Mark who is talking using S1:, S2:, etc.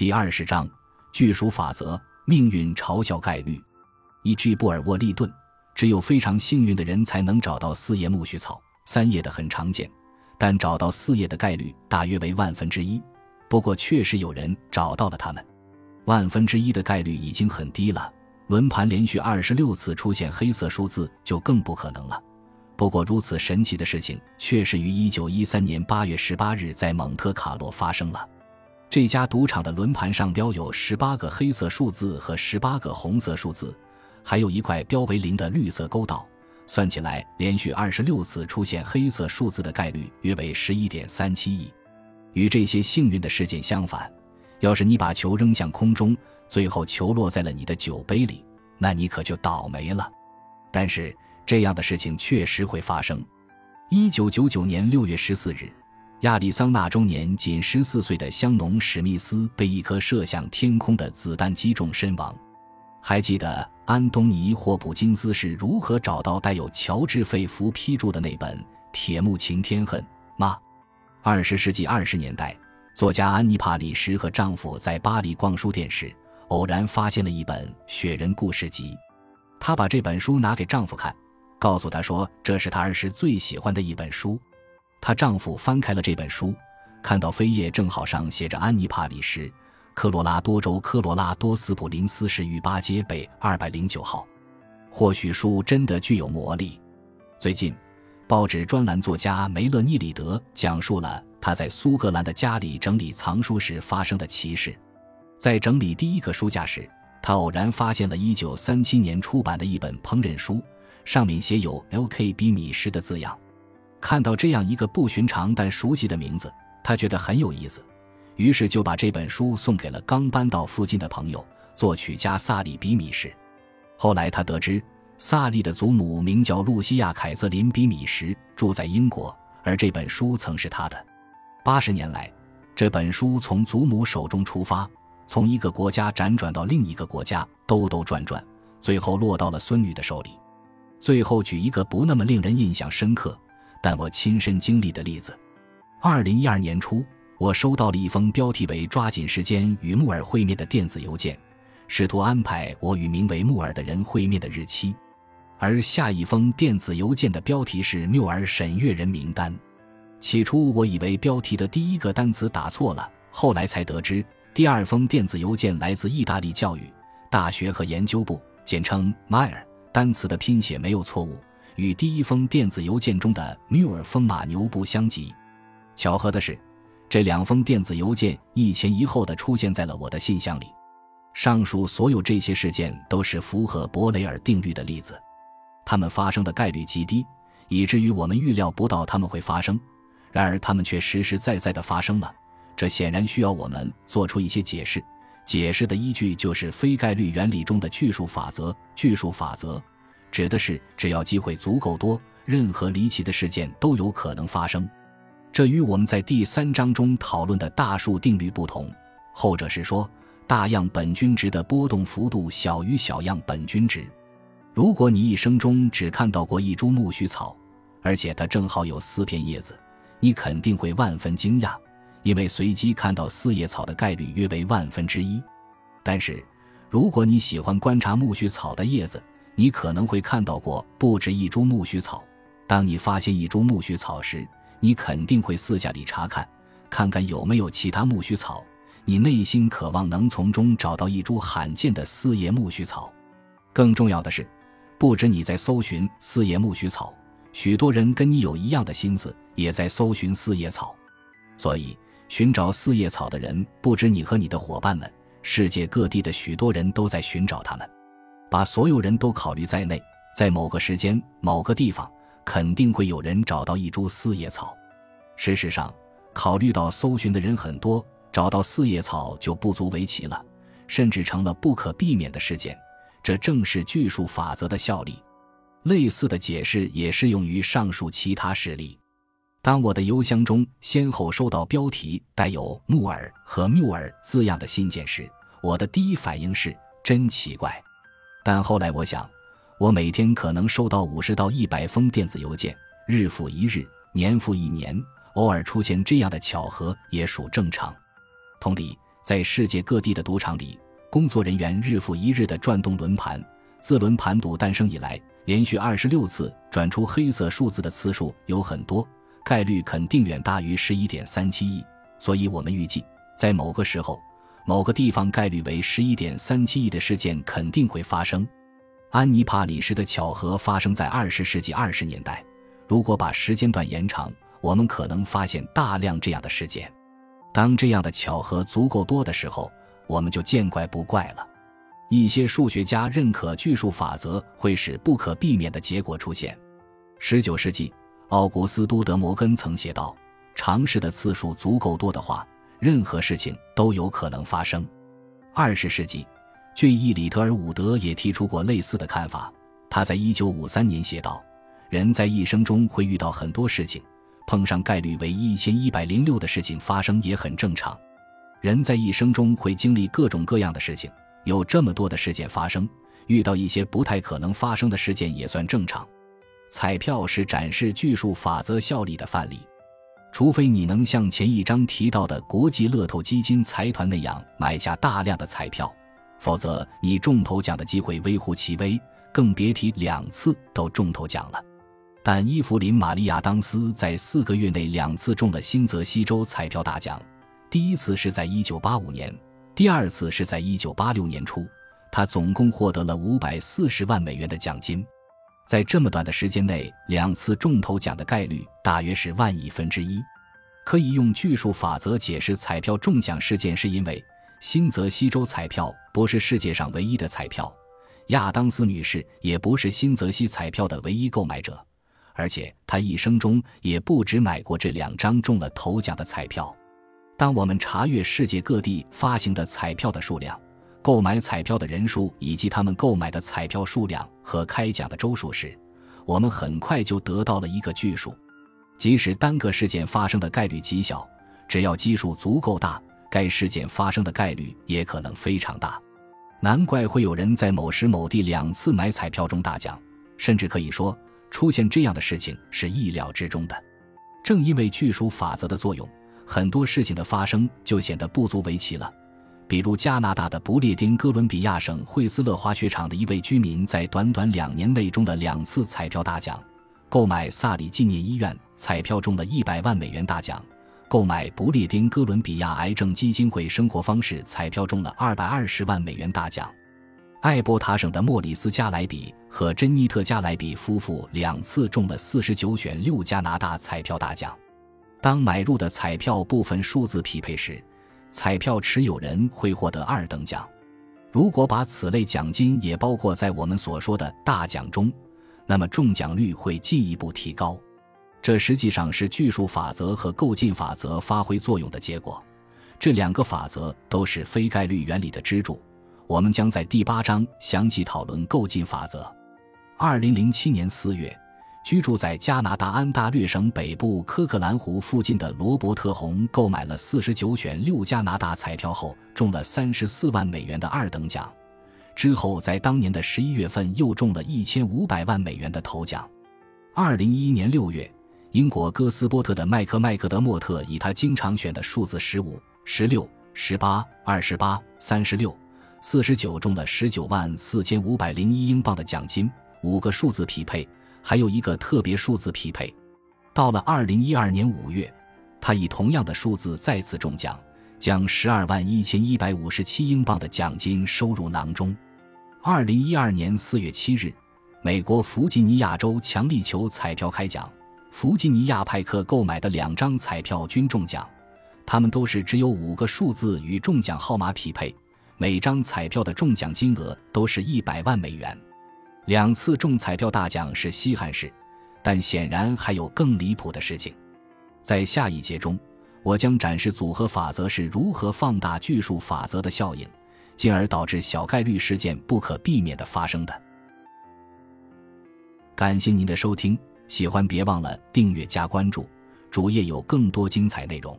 S1: 第二十章巨鼠法则，命运嘲笑概率。依据布尔沃利顿，只有非常幸运的人才能找到四叶苜蓿草，三叶的很常见，但找到四叶的概率大约为万分之一。不过确实有人找到了它们，万分之一的概率已经很低了。轮盘连续二十六次出现黑色数字就更不可能了。不过如此神奇的事情确实于一九一三年八月十八日在蒙特卡洛发生了。这家赌场的轮盘上标有十八个黑色数字和十八个红色数字，还有一块标为零的绿色勾道。算起来，连续二十六次出现黑色数字的概率约为十一点三七亿。与这些幸运的事件相反，要是你把球扔向空中，最后球落在了你的酒杯里，那你可就倒霉了。但是这样的事情确实会发生。一九九九年六月十四日。亚利桑那州年仅十四岁的香农史密斯被一颗射向天空的子弹击中身亡。还记得安东尼·霍普金斯是如何找到带有乔治·费弗批注的那本《铁木擎天恨》吗？二十世纪二十年代，作家安妮·帕里什和丈夫在巴黎逛书店时，偶然发现了一本《雪人故事集》。她把这本书拿给丈夫看，告诉他说这是她儿时最喜欢的一本书。她丈夫翻开了这本书，看到扉页正好上写着“安妮·帕里什，科罗拉多州科罗拉多斯普林斯市御巴街北二百零九号”。或许书真的具有魔力。最近，报纸专栏作家梅勒尼里德讲述了他在苏格兰的家里整理藏书时发生的奇事。在整理第一个书架时，他偶然发现了一九三七年出版的一本烹饪书，上面写有 “L.K. 比米什”的字样。看到这样一个不寻常但熟悉的名字，他觉得很有意思，于是就把这本书送给了刚搬到附近的朋友作曲家萨利比米什。后来他得知，萨利的祖母名叫露西亚·凯瑟琳比米什，住在英国，而这本书曾是他的。八十年来，这本书从祖母手中出发，从一个国家辗转到另一个国家，兜兜转转，最后落到了孙女的手里。最后举一个不那么令人印象深刻。但我亲身经历的例子，二零一二年初，我收到了一封标题为“抓紧时间与木尔会面”的电子邮件，试图安排我与名为木尔的人会面的日期。而下一封电子邮件的标题是“缪尔审阅人名单”。起初我以为标题的第一个单词打错了，后来才得知，第二封电子邮件来自意大利教育大学和研究部，简称 Meyer，单词的拼写没有错误。与第一封电子邮件中的缪尔风马牛不相及。巧合的是，这两封电子邮件一前一后的出现在了我的信箱里。上述所有这些事件都是符合伯雷尔定律的例子，它们发生的概率极低，以至于我们预料不到它们会发生。然而，它们却实实在在的发生了。这显然需要我们做出一些解释。解释的依据就是非概率原理中的巨数法则。巨数法则。指的是，只要机会足够多，任何离奇的事件都有可能发生。这与我们在第三章中讨论的大数定律不同。后者是说，大样本均值的波动幅度小于小样本均值。如果你一生中只看到过一株苜蓿草，而且它正好有四片叶子，你肯定会万分惊讶，因为随机看到四叶草的概率约为万分之一。但是，如果你喜欢观察苜蓿草的叶子，你可能会看到过不止一株苜蓿草。当你发现一株苜蓿草时，你肯定会四下里查看，看看有没有其他苜蓿草。你内心渴望能从中找到一株罕见的四叶苜蓿草。更重要的是，不止你在搜寻四叶苜蓿草，许多人跟你有一样的心思，也在搜寻四叶草。所以，寻找四叶草的人不止你和你的伙伴们，世界各地的许多人都在寻找它们。把所有人都考虑在内，在某个时间、某个地方，肯定会有人找到一株四叶草。事实上，考虑到搜寻的人很多，找到四叶草就不足为奇了，甚至成了不可避免的事件。这正是巨数法则的效力。类似的解释也适用于上述其他事例。当我的邮箱中先后收到标题带有“木耳”和“缪尔”字样的信件时，我的第一反应是：真奇怪。但后来我想，我每天可能收到五十到一百封电子邮件，日复一日，年复一年，偶尔出现这样的巧合也属正常。同理，在世界各地的赌场里，工作人员日复一日地转动轮盘。自轮盘赌诞生以来，连续二十六次转出黑色数字的次数有很多，概率肯定远大于十一点三七亿。所以，我们预计，在某个时候、某个地方，概率为十一点三七亿的事件肯定会发生。安妮帕里什的巧合发生在二十世纪二十年代。如果把时间段延长，我们可能发现大量这样的事件。当这样的巧合足够多的时候，我们就见怪不怪了。一些数学家认可巨数法则会使不可避免的结果出现。十九世纪，奥古斯都·德摩根曾写道：“尝试的次数足够多的话，任何事情都有可能发生。”二十世纪，俊伊·里特尔伍德也提出过类似的看法。他在一九五三年写道：“人在一生中会遇到很多事情。”碰上概率为一千一百零六的事情发生也很正常。人在一生中会经历各种各样的事情，有这么多的事件发生，遇到一些不太可能发生的事件也算正常。彩票是展示巨数法则效力的范例，除非你能像前一章提到的国际乐透基金财团那样买下大量的彩票，否则你中头奖的机会微乎其微，更别提两次都中头奖了。但伊芙琳·玛利亚·当斯在四个月内两次中了新泽西州彩票大奖，第一次是在1985年，第二次是在1986年初。他总共获得了540万美元的奖金。在这么短的时间内，两次中头奖的概率大约是万亿分之一。可以用巨数法则解释彩票中奖事件，是因为新泽西州彩票不是世界上唯一的彩票，亚当斯女士也不是新泽西彩票的唯一购买者。而且她一生中也不止买过这两张中了头奖的彩票。当我们查阅世界各地发行的彩票的数量、购买彩票的人数以及他们购买的彩票数量和开奖的周数时，我们很快就得到了一个巨数。即使单个事件发生的概率极小，只要基数足够大，该事件发生的概率也可能非常大。难怪会有人在某时某地两次买彩票中大奖，甚至可以说。出现这样的事情是意料之中的，正因为巨数法则的作用，很多事情的发生就显得不足为奇了。比如加拿大的不列颠哥伦比亚省惠斯勒滑雪场的一位居民，在短短两年内中了两次彩票大奖，购买萨里纪念医院彩票中了一百万美元大奖，购买不列颠哥伦比亚癌症基金会生活方式彩票中了二百二十万美元大奖。艾伯塔省的莫里斯·加莱比和珍妮特·加莱比夫妇两次中了四十九选六加拿大彩票大奖。当买入的彩票部分数字匹配时，彩票持有人会获得二等奖。如果把此类奖金也包括在我们所说的大奖中，那么中奖率会进一步提高。这实际上是巨数法则和构进法则发挥作用的结果。这两个法则都是非概率原理的支柱。我们将在第八章详细讨论构进法则。二零零七年四月，居住在加拿大安大略省北部科克兰湖附近的罗伯特·洪购买了四十九选六加拿大彩票后，中了三十四万美元的二等奖。之后，在当年的十一月份，又中了一千五百万美元的头奖。二零一一年六月，英国哥斯波特的麦克麦克德莫特以他经常选的数字十五、十六、十八、二十八、三十六。四十九中了十九万四千五百零一英镑的奖金，五个数字匹配，还有一个特别数字匹配。到了二零一二年五月，他以同样的数字再次中奖，将十二万一千一百五十七英镑的奖金收入囊中。二零一二年四月七日，美国弗吉尼亚州强力球彩票开奖，弗吉尼亚派克购买的两张彩票均中奖，他们都是只有五个数字与中奖号码匹配。每张彩票的中奖金额都是一百万美元，两次中彩票大奖是稀罕事，但显然还有更离谱的事情。在下一节中，我将展示组合法则是如何放大巨数法则的效应，进而导致小概率事件不可避免的发生的。感谢您的收听，喜欢别忘了订阅加关注，主页有更多精彩内容。